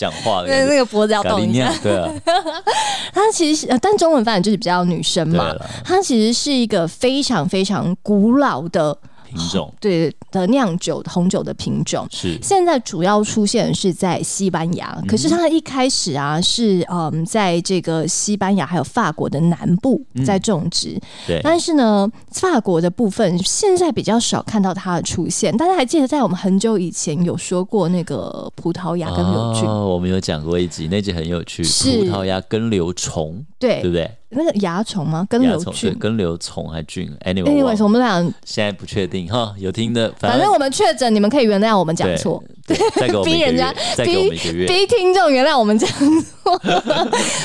[SPEAKER 1] 讲话的，
[SPEAKER 2] 对，那个脖子要动一下。
[SPEAKER 1] 对啊，<laughs>
[SPEAKER 2] 它其实，但中文发展就是比较女生嘛。他其实是一个非常非常古老的。
[SPEAKER 1] 品种。
[SPEAKER 2] 对的酿酒红酒的品种。是。现在主要出现是在西班牙，嗯、可是它一开始啊是嗯在这个西班牙还有法国的南部在种植，嗯、对，但是呢法国的部分现在比较少看到它的出现。大家还记得在我们很久以前有说过那个葡萄牙根瘤菌，
[SPEAKER 1] 哦，我们有讲过一集，那集很有趣，是。葡萄牙根瘤虫，
[SPEAKER 2] 对，
[SPEAKER 1] 对不对？
[SPEAKER 2] 那个蚜虫吗？跟瘤菌？
[SPEAKER 1] 跟瘤虫还菌
[SPEAKER 2] ？Anyway，我们俩
[SPEAKER 1] 现在不确定哈，有听的，
[SPEAKER 2] 反正我们确诊，你们可以原谅我们讲错。<laughs>
[SPEAKER 1] 再给我逼人家，再给我们一个月，
[SPEAKER 2] 逼听众原谅我们这样做。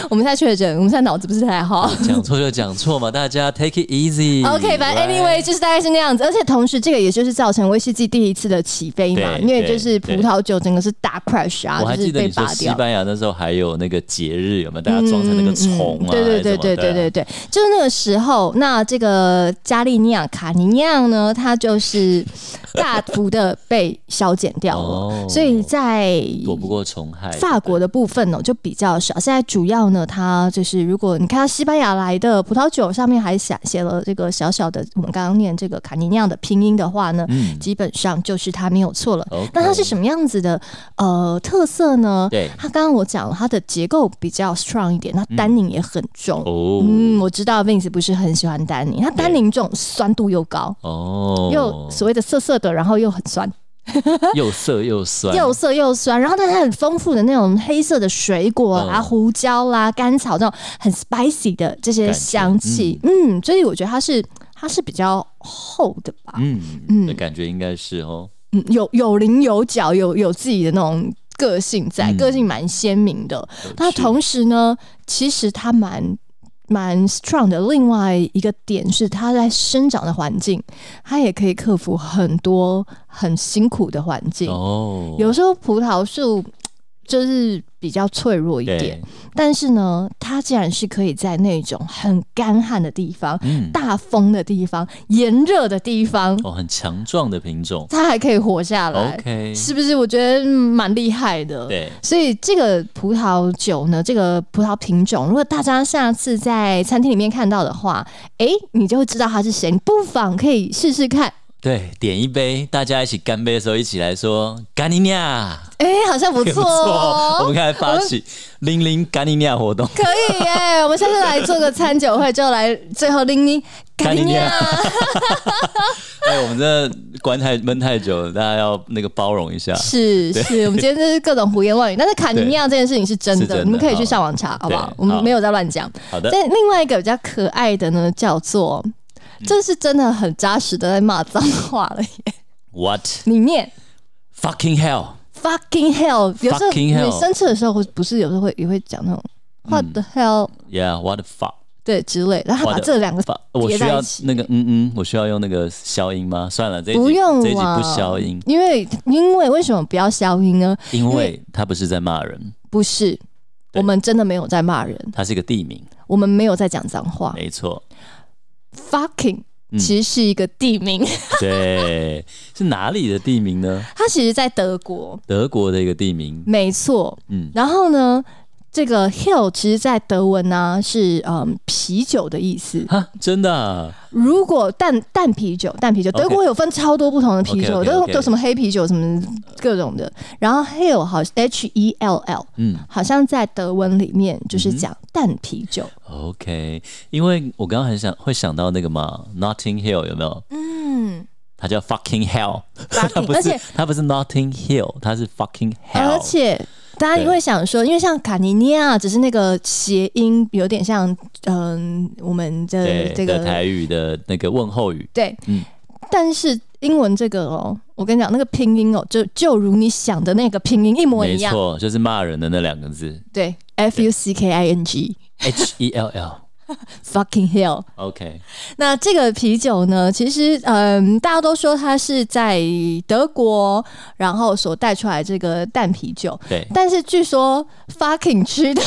[SPEAKER 2] 我们现在确诊，我们现在脑子不是太好。<laughs>
[SPEAKER 1] 讲错就讲错嘛，大家 take it easy。
[SPEAKER 2] OK，反正 anyway 就是大概是那样子，而且同时这个也就是造成威士忌第一次的起飞嘛，因为就是葡萄酒整个是大 crash 啊，就是被拔掉。
[SPEAKER 1] 西班牙那时候还有那个节日，有没有大家装成那个虫啊？
[SPEAKER 2] 对对对对对对对，就是那个时候，那这个加利尼亚卡尼亚呢，它就是大幅的被削减掉了。所以在
[SPEAKER 1] 躲不过虫害，
[SPEAKER 2] 法国的部分呢就比较少。现在主要呢，它就是如果你看到西班牙来的葡萄酒上面还写写了这个小小的，我们刚刚念这个卡尼酿的拼音的话呢，嗯、基本上就是它没有错了。那它是什么样子的呃特色呢？对，它刚刚我讲了，它的结构比较 strong 一点，那单宁也很重。嗯，嗯，我知道 Vince 不是很喜欢单宁，它单宁这种酸度又高哦，又所谓的涩涩的，然后又很酸。<laughs>
[SPEAKER 1] 又涩又酸，
[SPEAKER 2] 又涩又酸，然后但它很丰富的那种黑色的水果啊、胡椒啦、甘草这种很 spicy 的这些香气，嗯，嗯，所以我觉得它是它是比较厚的吧，嗯。
[SPEAKER 1] 嗯，的感觉应该是哦，
[SPEAKER 2] 嗯，有有棱有角，有有自己的那种个性在，个性蛮鲜明的。那、嗯、同时呢，其实它蛮。蛮 strong 的。另外一个点是，它在生长的环境，它也可以克服很多很辛苦的环境。哦，有时候葡萄树就是比较脆弱一点。但是呢，它竟然是可以在那种很干旱的地方、嗯、大风的地方、炎热的地方，
[SPEAKER 1] 哦，很强壮的品种，
[SPEAKER 2] 它还可以活下来。OK，是不是？我觉得蛮厉害的。对，所以这个葡萄酒呢，这个葡萄品种，如果大家下次在餐厅里面看到的话，哎，你就会知道它是谁。你不妨可以试试看。
[SPEAKER 1] 对，点一杯，大家一起干杯的时候，一起来说“干尼亚”。
[SPEAKER 2] 哎，好像不错哦。
[SPEAKER 1] 我们开始发起“零零干尼亚”活动，
[SPEAKER 2] 可以耶！我们下次来做个餐酒会，就来最后“零零干尼亚”。<laughs>
[SPEAKER 1] 哎，我们这关太闷太久了，大家要那个包容一下。
[SPEAKER 2] 是是，我们今天就是各种胡言乱语，但是卡尼亚这件事情是真的，你们可以去上网查，好不好？我们没有在乱讲。好的。但另外一个比较可爱的呢，叫做。这是真的很扎实的在骂脏话了耶
[SPEAKER 1] ！What？
[SPEAKER 2] 你念
[SPEAKER 1] fucking
[SPEAKER 2] hell，fucking hell。有时候你生气的时候，会不是有时候会也会讲那种 what the
[SPEAKER 1] hell？Yeah，what the fuck？
[SPEAKER 2] 对，之类。然后他把这两个
[SPEAKER 1] 我需要那个嗯嗯，我需要用那个消音吗？算了，不用，这一集不消音。
[SPEAKER 2] 因为因为为什么不要消音呢？
[SPEAKER 1] 因为他不是在骂人，
[SPEAKER 2] 不是，我们真的没有在骂人。
[SPEAKER 1] 他是一个地名，
[SPEAKER 2] 我们没有在讲脏话，
[SPEAKER 1] 没错。
[SPEAKER 2] Fucking 其实是一个地名，嗯，<laughs>
[SPEAKER 1] 对，是哪里的地名呢？
[SPEAKER 2] 它其实，在德国，
[SPEAKER 1] 德国的一个地名，
[SPEAKER 2] 没错。嗯，然后呢？这个 hill 其实，在德文呢、啊、是嗯啤酒的意思哈，
[SPEAKER 1] 真的、啊。
[SPEAKER 2] 如果淡淡啤酒，淡啤酒，德国有分超多不同的啤酒，都.都什么黑啤酒什么各种的。然后 Hell 好 H E L L，嗯，好像在德文里面就是讲淡啤酒。
[SPEAKER 1] OK，因为我刚刚很想会想到那个嘛，Notting Hill 有没有？嗯，它叫 Fucking Hell，<laughs> 它不是，而且它不是 Notting Hill，它是 Fucking Hell，
[SPEAKER 2] 而且。大家会想说，因为像卡尼尼亚只是那个谐音，有点像嗯、呃，我们的这个
[SPEAKER 1] 台语的那个问候语。
[SPEAKER 2] 对，嗯。但是英文这个哦，我跟你讲，那个拼音哦，就就如你想的那个拼音一模一样。
[SPEAKER 1] 没错，就是骂人的那两个字。
[SPEAKER 2] 对，F U C K I N G
[SPEAKER 1] H E L L。<laughs>
[SPEAKER 2] Fucking
[SPEAKER 1] hell！OK，Okay.
[SPEAKER 2] 那这个啤酒呢？其实，嗯，大家都说它是在德国，然后所带出来这个淡啤酒。对，但是据说 Fucking 区的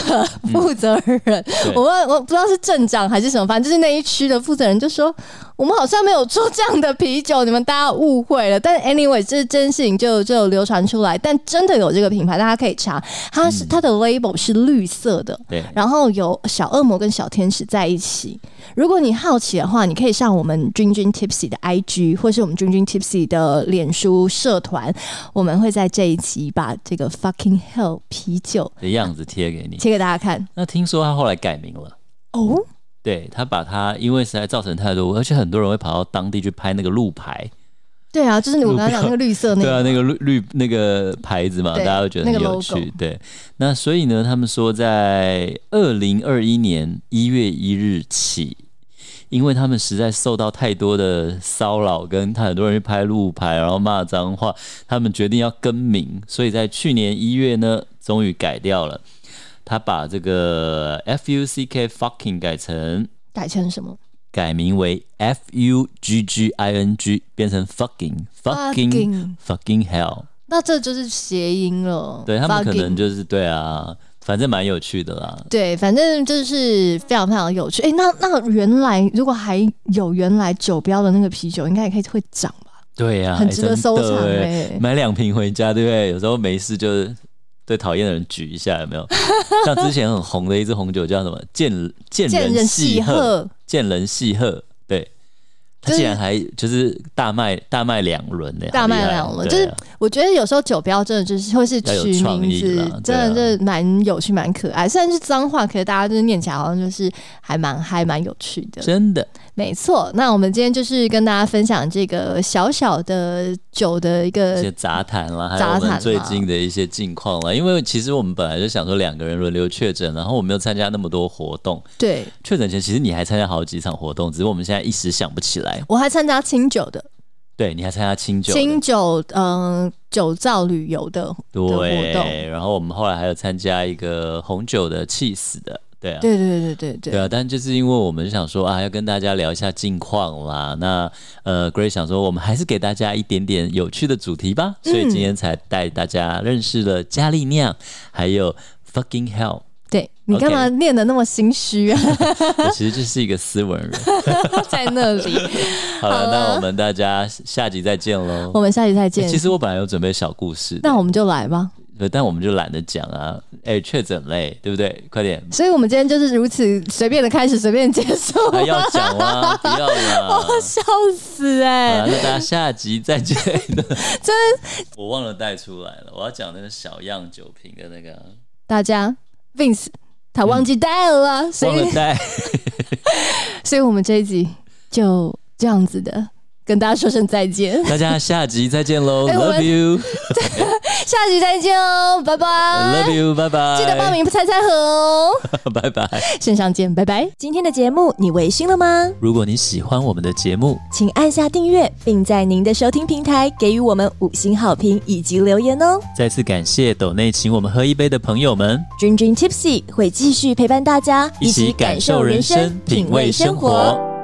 [SPEAKER 2] 负责人，嗯、我问我不知道是镇长还是什么，反正就是那一区的负责人就说，我们好像没有做这样的啤酒，你们大家误会了。但 anyway，这这件事情就就流传出来，但真的有这个品牌，大家可以查，它是、嗯、它的 label 是绿色的，
[SPEAKER 1] 对，
[SPEAKER 2] 然后有小恶魔跟小天使在一起。如果你好奇的话，你可以上我们君君 Tipsy 的 IG，或是我们君君 Tipsy 的脸书社团，我们会在这一集把这个 Fucking Hell 啤酒
[SPEAKER 1] 的样子贴给你，
[SPEAKER 2] 贴给大家看。
[SPEAKER 1] 那听说他后来改名了
[SPEAKER 2] 哦。
[SPEAKER 1] 对，他把它，因为实在造成太多，而且很多人会跑到当地去拍那个路牌。
[SPEAKER 2] 对啊，就是你我刚刚讲那个绿色那个。
[SPEAKER 1] 对啊，那个绿绿那个牌子嘛，大家都觉得很有趣。那个、对，那所以呢，他们说在二零二一年一月一日起，因为他们实在受到太多的骚扰，跟他很多人去拍路牌，然后骂脏话，他们决定要更名，所以在去年一月呢，终于改掉了。他把这个 F U C K fucking 改成
[SPEAKER 2] 改成什么？
[SPEAKER 1] 改名为 F U G G I N G，变成 fucking fucking fucking hell。
[SPEAKER 2] 那这就是谐音了。
[SPEAKER 1] 对他们可能就是对啊，反正蛮有趣的啦。
[SPEAKER 2] 对，反正就是非常非常有趣。哎、欸，那那原来如果还有原来酒标的那个啤酒，应该也可以会涨吧？
[SPEAKER 1] 对呀、啊，
[SPEAKER 2] 很值得收藏哎、
[SPEAKER 1] 欸。买两瓶回家，对不对？有时候没事就是。对讨厌的人举一下有没有？像之前很红的一支红酒叫什么？见见人细喝，见人细喝。竟然还就是大卖大卖两轮呢，
[SPEAKER 2] 大卖两轮。就是我觉得有时候酒标真的就是会是取名字，真的是蛮有趣、蛮可爱。虽然是脏话，可是大家就是念起来好像就是还蛮还蛮有趣的。
[SPEAKER 1] 真的。
[SPEAKER 2] 没错，那我们今天就是跟大家分享这个小小的酒的一个
[SPEAKER 1] 一些杂谈啦，还有我们最近的一些近况啦。因为其实我们本来就想说两个人轮流确诊，然后我没有参加那么多活动。
[SPEAKER 2] 对，
[SPEAKER 1] 确诊前其实你还参加好几场活动，只是我们现在一时想不起来。
[SPEAKER 2] 我还参加清酒的，
[SPEAKER 1] 对，你还参加清酒
[SPEAKER 2] 清酒，嗯、呃，酒造旅游的
[SPEAKER 1] 对的活动。然后我们后来还有参加一个红酒的气死的。对啊，
[SPEAKER 2] 对对对对对
[SPEAKER 1] 对啊！但就是因为我们想说啊，要跟大家聊一下近况啦。那呃，Grace 想说，我们还是给大家一点点有趣的主题吧，嗯、所以今天才带大家认识了佳丽酿，还有 Fucking Hell。
[SPEAKER 2] 对，你干嘛念得那么心虚啊？<laughs>
[SPEAKER 1] 我其实就是一个斯文人，<laughs>
[SPEAKER 2] 在那里。<laughs>
[SPEAKER 1] 好了，那我们大家下集再见喽。
[SPEAKER 2] 我们下集再见。
[SPEAKER 1] 其实我本来有准备小故事，
[SPEAKER 2] 那我们就来吧。
[SPEAKER 1] 对，但我们就懒得讲啊！哎、欸，确诊嘞，对不对？快点！
[SPEAKER 2] 所以我们今天就是如此随便的开始，随便结束。
[SPEAKER 1] 还要讲吗？不要了！
[SPEAKER 2] 我笑死哎、欸！
[SPEAKER 1] 那大家下集再见。
[SPEAKER 2] 真，
[SPEAKER 1] 我忘了带出来了。我要讲那个小样酒瓶的那个。
[SPEAKER 2] 大家，Vince 他忘记带了，
[SPEAKER 1] 嗯、忘了带。<laughs>
[SPEAKER 2] 所以我们这一集就这样子的。跟大家说声再见，
[SPEAKER 1] 大家下集再见喽，<laughs> Love you，<laughs>
[SPEAKER 2] 下集再见哦，拜拜
[SPEAKER 1] ，Love you，拜拜，
[SPEAKER 2] 记得报名猜猜盒哦，<laughs>
[SPEAKER 1] 拜拜，
[SPEAKER 2] 线上见，拜拜。今天的节目你微醺了吗？
[SPEAKER 1] 如果你喜欢我们的节目，
[SPEAKER 2] 请按下订阅，并在您的收听平台给予我们五星好评以及留言哦。
[SPEAKER 1] 再次感谢斗内请我们喝一杯的朋友们，
[SPEAKER 2] 君君 Tipsy 会继续陪伴大家，一起感受人生，品味生活。